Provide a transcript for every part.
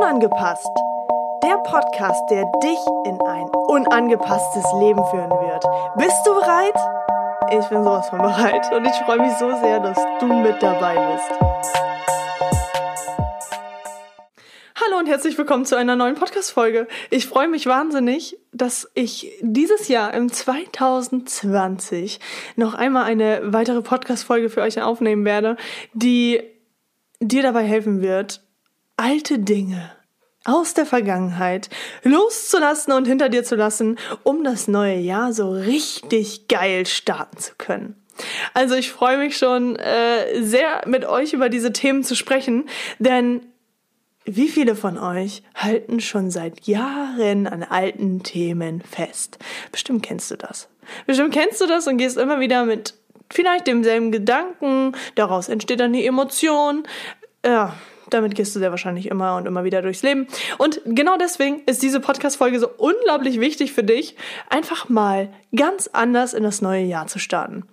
Unangepasst. Der Podcast, der dich in ein unangepasstes Leben führen wird. Bist du bereit? Ich bin sowas von bereit und ich freue mich so sehr, dass du mit dabei bist. Hallo und herzlich willkommen zu einer neuen Podcast-Folge. Ich freue mich wahnsinnig, dass ich dieses Jahr im 2020 noch einmal eine weitere Podcast-Folge für euch aufnehmen werde, die dir dabei helfen wird, alte Dinge aus der Vergangenheit loszulassen und hinter dir zu lassen, um das neue Jahr so richtig geil starten zu können. Also ich freue mich schon äh, sehr mit euch über diese Themen zu sprechen, denn wie viele von euch halten schon seit Jahren an alten Themen fest? Bestimmt kennst du das. Bestimmt kennst du das und gehst immer wieder mit vielleicht demselben Gedanken, daraus entsteht dann die Emotion. Ja, damit gehst du sehr wahrscheinlich immer und immer wieder durchs Leben. Und genau deswegen ist diese Podcast-Folge so unglaublich wichtig für dich, einfach mal ganz anders in das neue Jahr zu starten.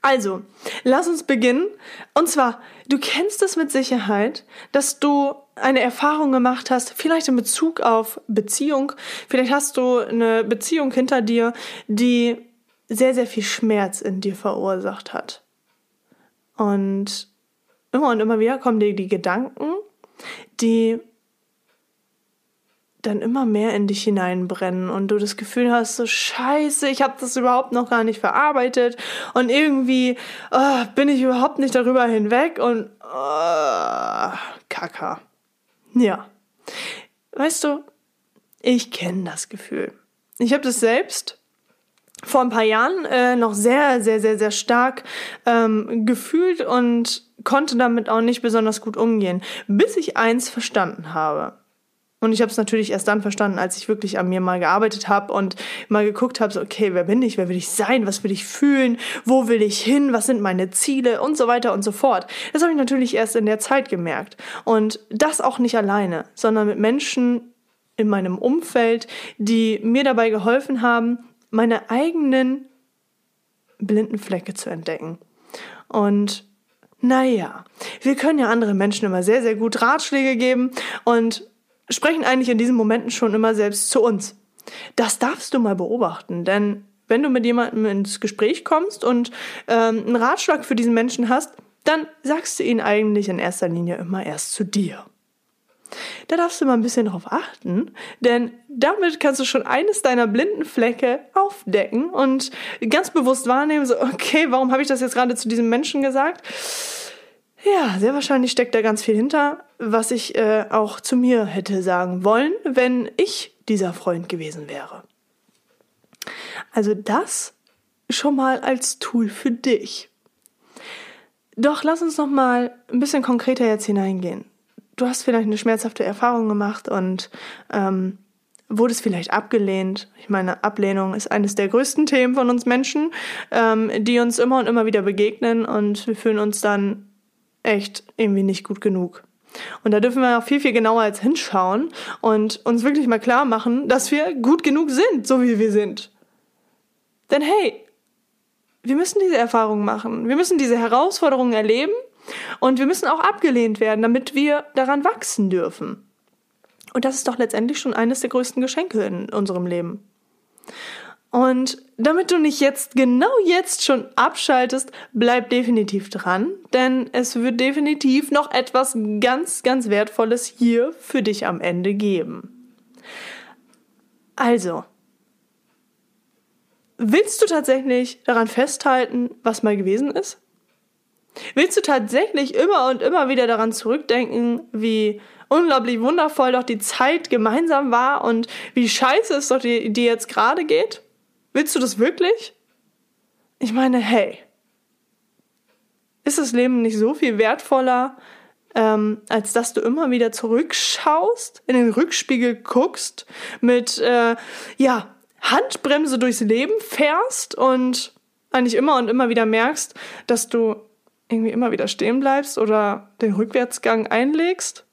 Also, lass uns beginnen. Und zwar, du kennst es mit Sicherheit, dass du eine Erfahrung gemacht hast, vielleicht in Bezug auf Beziehung. Vielleicht hast du eine Beziehung hinter dir, die sehr, sehr viel Schmerz in dir verursacht hat. Und immer und immer wieder kommen dir die Gedanken, die dann immer mehr in dich hineinbrennen und du das Gefühl hast, so scheiße, ich habe das überhaupt noch gar nicht verarbeitet und irgendwie oh, bin ich überhaupt nicht darüber hinweg und oh, Kaka. Ja. Weißt du, ich kenne das Gefühl. Ich habe das selbst vor ein paar Jahren äh, noch sehr, sehr, sehr, sehr stark ähm, gefühlt und konnte damit auch nicht besonders gut umgehen, bis ich eins verstanden habe. Und ich habe es natürlich erst dann verstanden, als ich wirklich an mir mal gearbeitet habe und mal geguckt habe, so, okay, wer bin ich, wer will ich sein, was will ich fühlen, wo will ich hin, was sind meine Ziele und so weiter und so fort. Das habe ich natürlich erst in der Zeit gemerkt. Und das auch nicht alleine, sondern mit Menschen in meinem Umfeld, die mir dabei geholfen haben, meine eigenen blinden Flecke zu entdecken. Und naja, wir können ja andere Menschen immer sehr, sehr gut Ratschläge geben und sprechen eigentlich in diesen Momenten schon immer selbst zu uns. Das darfst du mal beobachten, denn wenn du mit jemandem ins Gespräch kommst und ähm, einen Ratschlag für diesen Menschen hast, dann sagst du ihn eigentlich in erster Linie immer erst zu dir. Da darfst du mal ein bisschen drauf achten, denn damit kannst du schon eines deiner blinden Flecke aufdecken und ganz bewusst wahrnehmen, so, okay, warum habe ich das jetzt gerade zu diesem Menschen gesagt? Ja, sehr wahrscheinlich steckt da ganz viel hinter, was ich äh, auch zu mir hätte sagen wollen, wenn ich dieser Freund gewesen wäre. Also das schon mal als Tool für dich. Doch lass uns noch mal ein bisschen konkreter jetzt hineingehen. Du hast vielleicht eine schmerzhafte Erfahrung gemacht und ähm, wurdest vielleicht abgelehnt. Ich meine, Ablehnung ist eines der größten Themen von uns Menschen, ähm, die uns immer und immer wieder begegnen und wir fühlen uns dann echt irgendwie nicht gut genug. Und da dürfen wir auch viel, viel genauer als hinschauen und uns wirklich mal klar machen, dass wir gut genug sind, so wie wir sind. Denn hey, wir müssen diese Erfahrungen machen. Wir müssen diese Herausforderungen erleben und wir müssen auch abgelehnt werden, damit wir daran wachsen dürfen. Und das ist doch letztendlich schon eines der größten Geschenke in unserem Leben. Und damit du nicht jetzt, genau jetzt schon abschaltest, bleib definitiv dran, denn es wird definitiv noch etwas ganz, ganz Wertvolles hier für dich am Ende geben. Also, willst du tatsächlich daran festhalten, was mal gewesen ist? Willst du tatsächlich immer und immer wieder daran zurückdenken, wie unglaublich wundervoll doch die Zeit gemeinsam war und wie scheiße es doch dir jetzt gerade geht? Willst du das wirklich? Ich meine, hey, ist das Leben nicht so viel wertvoller, ähm, als dass du immer wieder zurückschaust, in den Rückspiegel guckst, mit äh, ja Handbremse durchs Leben fährst und eigentlich immer und immer wieder merkst, dass du irgendwie immer wieder stehen bleibst oder den Rückwärtsgang einlegst?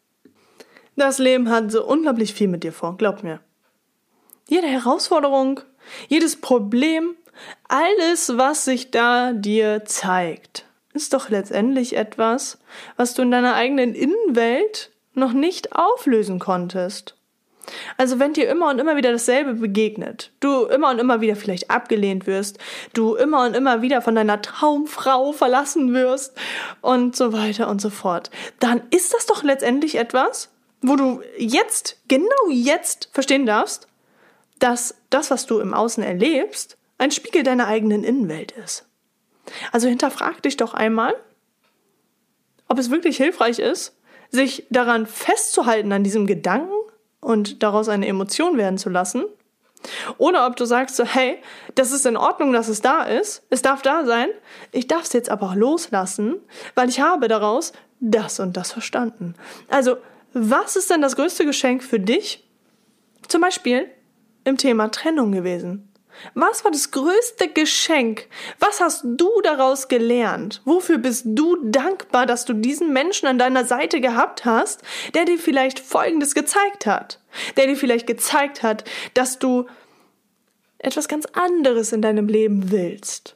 Das Leben hat so unglaublich viel mit dir vor, glaub mir. Jede Herausforderung, jedes Problem, alles, was sich da dir zeigt, ist doch letztendlich etwas, was du in deiner eigenen Innenwelt noch nicht auflösen konntest. Also wenn dir immer und immer wieder dasselbe begegnet, du immer und immer wieder vielleicht abgelehnt wirst, du immer und immer wieder von deiner Traumfrau verlassen wirst und so weiter und so fort, dann ist das doch letztendlich etwas, wo du jetzt, genau jetzt verstehen darfst, dass das, was du im Außen erlebst, ein Spiegel deiner eigenen Innenwelt ist. Also hinterfrag dich doch einmal, ob es wirklich hilfreich ist, sich daran festzuhalten an diesem Gedanken und daraus eine Emotion werden zu lassen. Oder ob du sagst so, hey, das ist in Ordnung, dass es da ist, es darf da sein, ich darf es jetzt aber auch loslassen, weil ich habe daraus das und das verstanden. Also, was ist denn das größte Geschenk für dich? Zum Beispiel im Thema Trennung gewesen. Was war das größte Geschenk? Was hast du daraus gelernt? Wofür bist du dankbar, dass du diesen Menschen an deiner Seite gehabt hast, der dir vielleicht Folgendes gezeigt hat? Der dir vielleicht gezeigt hat, dass du etwas ganz anderes in deinem Leben willst?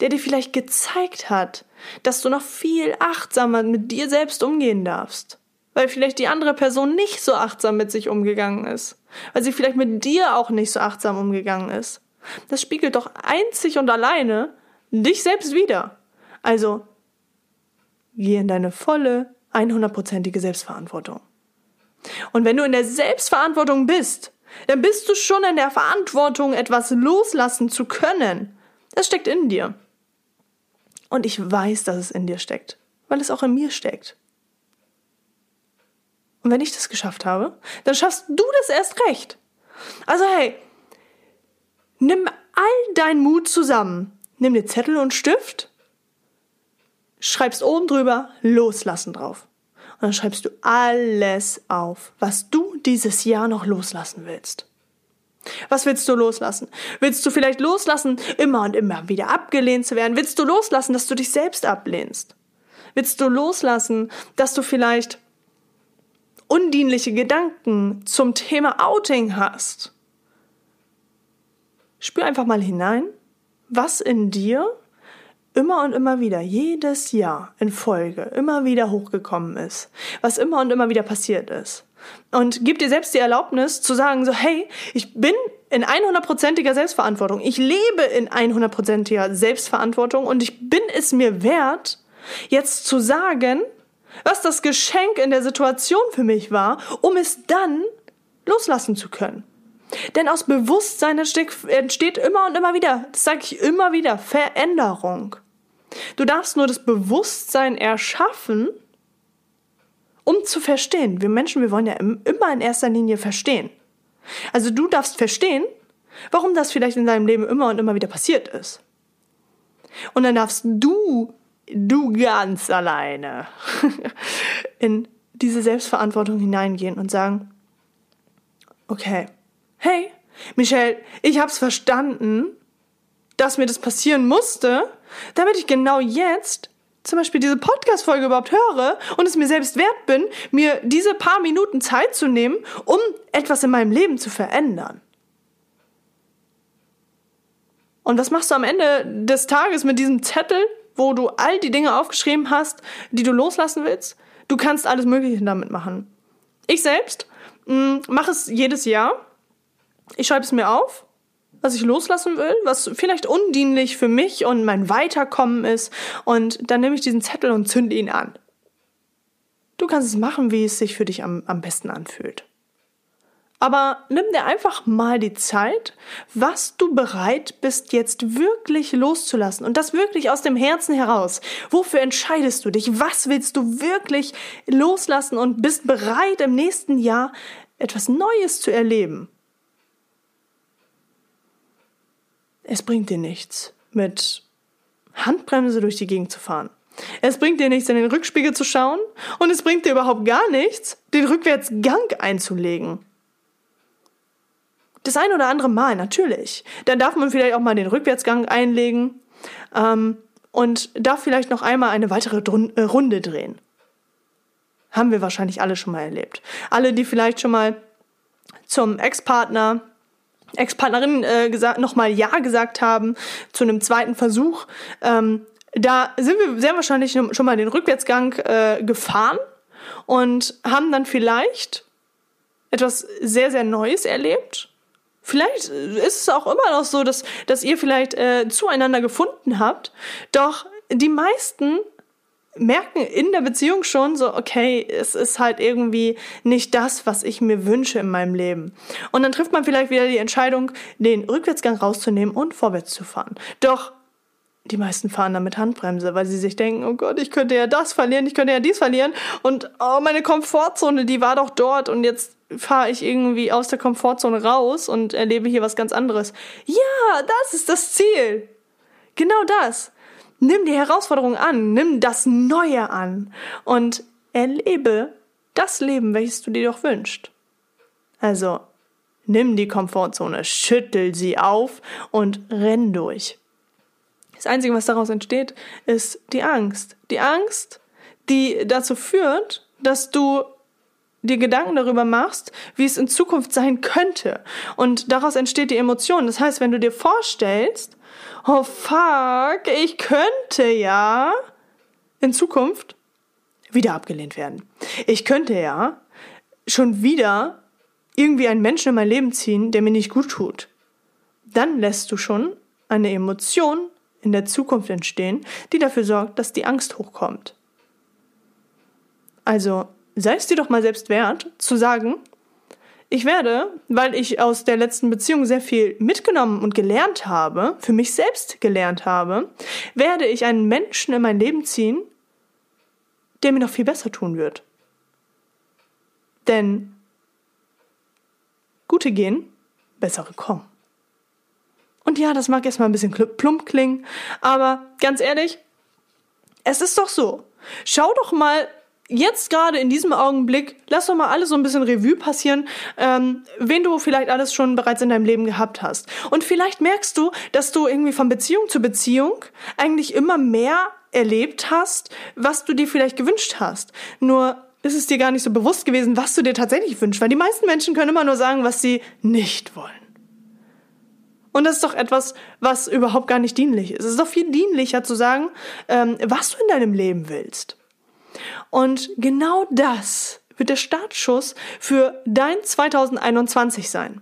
Der dir vielleicht gezeigt hat, dass du noch viel achtsamer mit dir selbst umgehen darfst? Weil vielleicht die andere Person nicht so achtsam mit sich umgegangen ist. Weil sie vielleicht mit dir auch nicht so achtsam umgegangen ist. Das spiegelt doch einzig und alleine dich selbst wieder. Also, geh in deine volle, 100%ige Selbstverantwortung. Und wenn du in der Selbstverantwortung bist, dann bist du schon in der Verantwortung, etwas loslassen zu können. Das steckt in dir. Und ich weiß, dass es in dir steckt, weil es auch in mir steckt. Und wenn ich das geschafft habe, dann schaffst du das erst recht. Also hey, Nimm all deinen Mut zusammen. Nimm dir Zettel und Stift, schreibst oben drüber loslassen drauf. Und dann schreibst du alles auf, was du dieses Jahr noch loslassen willst. Was willst du loslassen? Willst du vielleicht loslassen, immer und immer wieder abgelehnt zu werden? Willst du loslassen, dass du dich selbst ablehnst? Willst du loslassen, dass du vielleicht undienliche Gedanken zum Thema Outing hast? Spür einfach mal hinein, was in dir immer und immer wieder, jedes Jahr in Folge, immer wieder hochgekommen ist, was immer und immer wieder passiert ist. Und gib dir selbst die Erlaubnis zu sagen, so, hey, ich bin in 100%iger Selbstverantwortung. Ich lebe in 100%iger Selbstverantwortung und ich bin es mir wert, jetzt zu sagen, was das Geschenk in der Situation für mich war, um es dann loslassen zu können. Denn aus Bewusstsein entsteht immer und immer wieder, das sage ich immer wieder, Veränderung. Du darfst nur das Bewusstsein erschaffen, um zu verstehen. Wir Menschen, wir wollen ja immer in erster Linie verstehen. Also du darfst verstehen, warum das vielleicht in deinem Leben immer und immer wieder passiert ist. Und dann darfst du, du ganz alleine, in diese Selbstverantwortung hineingehen und sagen, okay, hey, Michelle, ich hab's verstanden, dass mir das passieren musste, damit ich genau jetzt zum Beispiel diese Podcast-Folge überhaupt höre und es mir selbst wert bin, mir diese paar Minuten Zeit zu nehmen, um etwas in meinem Leben zu verändern. Und was machst du am Ende des Tages mit diesem Zettel, wo du all die Dinge aufgeschrieben hast, die du loslassen willst? Du kannst alles Mögliche damit machen. Ich selbst mm, mache es jedes Jahr ich schreibe es mir auf, was ich loslassen will, was vielleicht undienlich für mich und mein Weiterkommen ist. Und dann nehme ich diesen Zettel und zünde ihn an. Du kannst es machen, wie es sich für dich am, am besten anfühlt. Aber nimm dir einfach mal die Zeit, was du bereit bist, jetzt wirklich loszulassen. Und das wirklich aus dem Herzen heraus. Wofür entscheidest du dich? Was willst du wirklich loslassen und bist bereit, im nächsten Jahr etwas Neues zu erleben? Es bringt dir nichts, mit Handbremse durch die Gegend zu fahren. Es bringt dir nichts, in den Rückspiegel zu schauen und es bringt dir überhaupt gar nichts, den Rückwärtsgang einzulegen. Das ein oder andere Mal, natürlich. Dann darf man vielleicht auch mal den Rückwärtsgang einlegen ähm, und darf vielleicht noch einmal eine weitere Drun äh, Runde drehen. Haben wir wahrscheinlich alle schon mal erlebt. Alle, die vielleicht schon mal zum Ex-Partner Ex-Partnerin äh, nochmal Ja gesagt haben zu einem zweiten Versuch, ähm, da sind wir sehr wahrscheinlich schon mal den Rückwärtsgang äh, gefahren und haben dann vielleicht etwas sehr, sehr Neues erlebt. Vielleicht ist es auch immer noch so, dass, dass ihr vielleicht äh, zueinander gefunden habt. Doch die meisten merken in der Beziehung schon so, okay, es ist halt irgendwie nicht das, was ich mir wünsche in meinem Leben. Und dann trifft man vielleicht wieder die Entscheidung, den Rückwärtsgang rauszunehmen und vorwärts zu fahren. Doch die meisten fahren dann mit Handbremse, weil sie sich denken, oh Gott, ich könnte ja das verlieren, ich könnte ja dies verlieren und oh, meine Komfortzone, die war doch dort und jetzt fahre ich irgendwie aus der Komfortzone raus und erlebe hier was ganz anderes. Ja, das ist das Ziel. Genau das. Nimm die Herausforderung an, nimm das Neue an und erlebe das Leben, welches du dir doch wünschst. Also, nimm die Komfortzone, schüttel sie auf und renn durch. Das Einzige, was daraus entsteht, ist die Angst. Die Angst, die dazu führt, dass du dir Gedanken darüber machst, wie es in Zukunft sein könnte. Und daraus entsteht die Emotion. Das heißt, wenn du dir vorstellst, oh fuck, ich könnte ja in Zukunft wieder abgelehnt werden. Ich könnte ja schon wieder irgendwie einen Menschen in mein Leben ziehen, der mir nicht gut tut. Dann lässt du schon eine Emotion in der Zukunft entstehen, die dafür sorgt, dass die Angst hochkommt. Also sei es dir doch mal selbst wert, zu sagen, ich werde, weil ich aus der letzten Beziehung sehr viel mitgenommen und gelernt habe, für mich selbst gelernt habe, werde ich einen Menschen in mein Leben ziehen, der mir noch viel besser tun wird. Denn gute gehen, bessere kommen. Und ja, das mag erstmal ein bisschen plump klingen, aber ganz ehrlich, es ist doch so. Schau doch mal jetzt gerade in diesem Augenblick, lass doch mal alles so ein bisschen Revue passieren, ähm, wen du vielleicht alles schon bereits in deinem Leben gehabt hast. Und vielleicht merkst du, dass du irgendwie von Beziehung zu Beziehung eigentlich immer mehr erlebt hast, was du dir vielleicht gewünscht hast. Nur ist es dir gar nicht so bewusst gewesen, was du dir tatsächlich wünschst, weil die meisten Menschen können immer nur sagen, was sie nicht wollen. Und das ist doch etwas, was überhaupt gar nicht dienlich ist. Es ist doch viel dienlicher zu sagen, ähm, was du in deinem Leben willst. Und genau das wird der Startschuss für dein 2021 sein.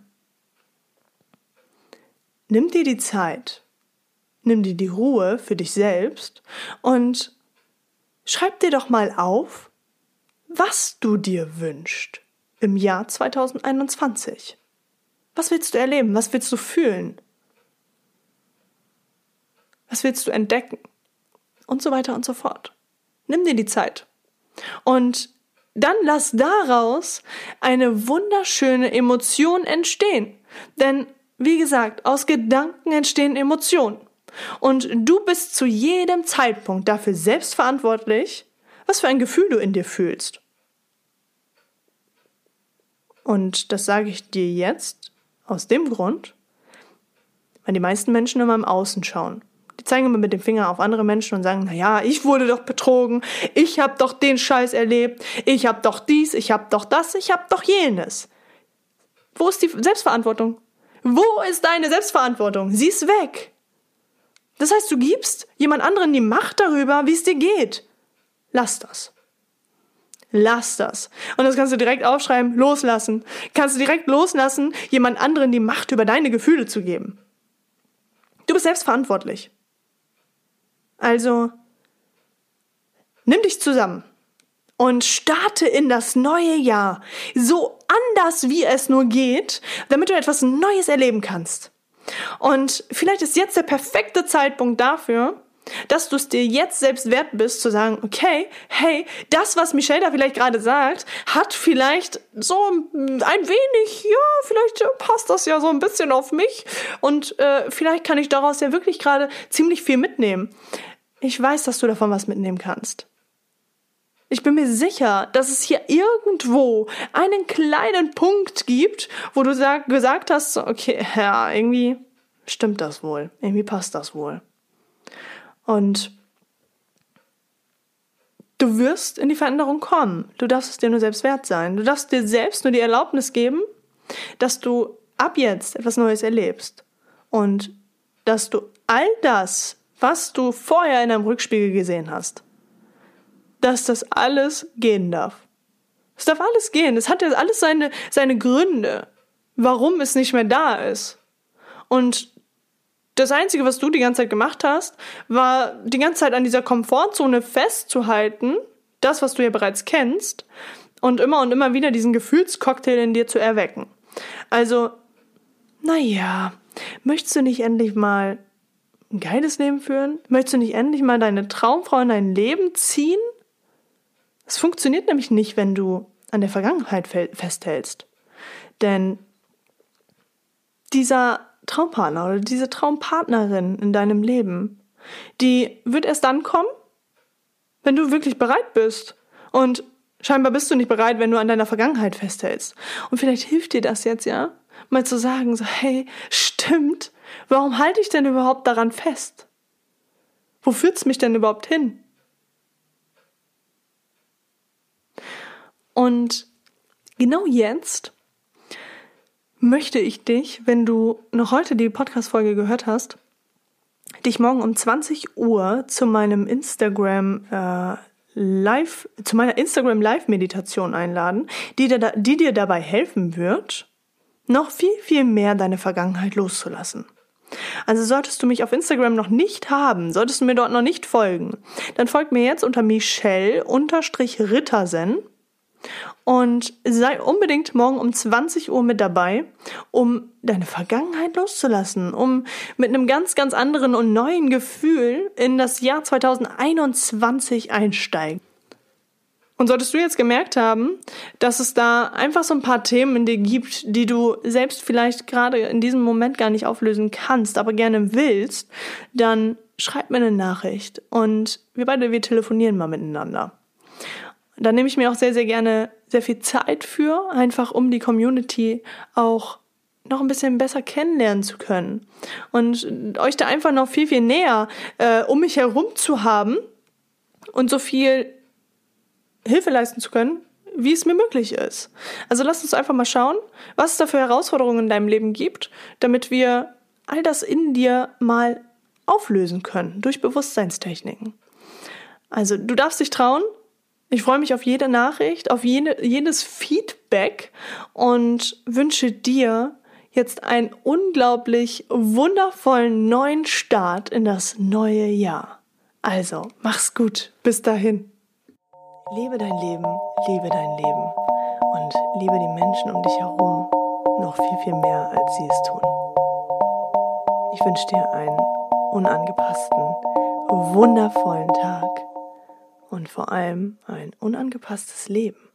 Nimm dir die Zeit, nimm dir die Ruhe für dich selbst und schreib dir doch mal auf, was du dir wünschst im Jahr 2021. Was willst du erleben? Was willst du fühlen? Was willst du entdecken? Und so weiter und so fort. Nimm dir die Zeit. Und dann lass daraus eine wunderschöne Emotion entstehen. Denn, wie gesagt, aus Gedanken entstehen Emotionen. Und du bist zu jedem Zeitpunkt dafür selbst verantwortlich, was für ein Gefühl du in dir fühlst. Und das sage ich dir jetzt aus dem Grund, weil die meisten Menschen immer im Außen schauen. Die zeigen immer mit dem Finger auf andere Menschen und sagen, na ja, ich wurde doch betrogen, ich habe doch den Scheiß erlebt, ich habe doch dies, ich habe doch das, ich habe doch jenes. Wo ist die Selbstverantwortung? Wo ist deine Selbstverantwortung? Sie ist weg. Das heißt, du gibst jemand anderen die Macht darüber, wie es dir geht. Lass das. Lass das. Und das kannst du direkt aufschreiben, loslassen. Kannst du direkt loslassen, jemand anderen die Macht über deine Gefühle zu geben. Du bist selbst verantwortlich. Also, nimm dich zusammen und starte in das neue Jahr so anders, wie es nur geht, damit du etwas Neues erleben kannst. Und vielleicht ist jetzt der perfekte Zeitpunkt dafür, dass du es dir jetzt selbst wert bist, zu sagen, okay, hey, das, was Michelle da vielleicht gerade sagt, hat vielleicht so ein wenig, ja, vielleicht passt das ja so ein bisschen auf mich und äh, vielleicht kann ich daraus ja wirklich gerade ziemlich viel mitnehmen. Ich weiß, dass du davon was mitnehmen kannst. Ich bin mir sicher, dass es hier irgendwo einen kleinen Punkt gibt, wo du sag, gesagt hast, okay, ja, irgendwie stimmt das wohl, irgendwie passt das wohl. Und du wirst in die Veränderung kommen. Du darfst es dir nur selbst wert sein. Du darfst dir selbst nur die Erlaubnis geben, dass du ab jetzt etwas Neues erlebst. Und dass du all das, was du vorher in einem Rückspiegel gesehen hast, dass das alles gehen darf. Es darf alles gehen. Es hat ja alles seine, seine Gründe, warum es nicht mehr da ist. Und das Einzige, was du die ganze Zeit gemacht hast, war die ganze Zeit an dieser Komfortzone festzuhalten, das, was du ja bereits kennst, und immer und immer wieder diesen Gefühlscocktail in dir zu erwecken. Also, naja, möchtest du nicht endlich mal ein geiles Leben führen? Möchtest du nicht endlich mal deine Traumfrau in dein Leben ziehen? Es funktioniert nämlich nicht, wenn du an der Vergangenheit festhältst. Denn dieser Traumpartner oder diese Traumpartnerin in deinem Leben, die wird erst dann kommen, wenn du wirklich bereit bist. Und scheinbar bist du nicht bereit, wenn du an deiner Vergangenheit festhältst. Und vielleicht hilft dir das jetzt, ja, mal zu sagen, so, hey, stimmt, warum halte ich denn überhaupt daran fest? Wo führt's mich denn überhaupt hin? Und genau jetzt möchte ich dich, wenn du noch heute die Podcast-Folge gehört hast, dich morgen um 20 Uhr zu meinem Instagram äh, Live, zu meiner Instagram Live Meditation einladen, die dir, die dir dabei helfen wird, noch viel, viel mehr deine Vergangenheit loszulassen. Also solltest du mich auf Instagram noch nicht haben, solltest du mir dort noch nicht folgen, dann folg mir jetzt unter Michelle-Rittersen und sei unbedingt morgen um 20 Uhr mit dabei, um deine Vergangenheit loszulassen, um mit einem ganz, ganz anderen und neuen Gefühl in das Jahr 2021 einsteigen. Und solltest du jetzt gemerkt haben, dass es da einfach so ein paar Themen in dir gibt, die du selbst vielleicht gerade in diesem Moment gar nicht auflösen kannst, aber gerne willst, dann schreib mir eine Nachricht und wir beide, wir telefonieren mal miteinander. Da nehme ich mir auch sehr, sehr gerne sehr viel Zeit für, einfach um die Community auch noch ein bisschen besser kennenlernen zu können und euch da einfach noch viel, viel näher äh, um mich herum zu haben und so viel Hilfe leisten zu können, wie es mir möglich ist. Also lasst uns einfach mal schauen, was es da für Herausforderungen in deinem Leben gibt, damit wir all das in dir mal auflösen können durch Bewusstseinstechniken. Also du darfst dich trauen, ich freue mich auf jede Nachricht, auf jede, jedes Feedback und wünsche dir jetzt einen unglaublich wundervollen neuen Start in das neue Jahr. Also, mach's gut. Bis dahin. Lebe dein Leben, liebe dein Leben und liebe die Menschen um dich herum noch viel, viel mehr, als sie es tun. Ich wünsche dir einen unangepassten, wundervollen Tag und vor allem ein unangepasstes Leben.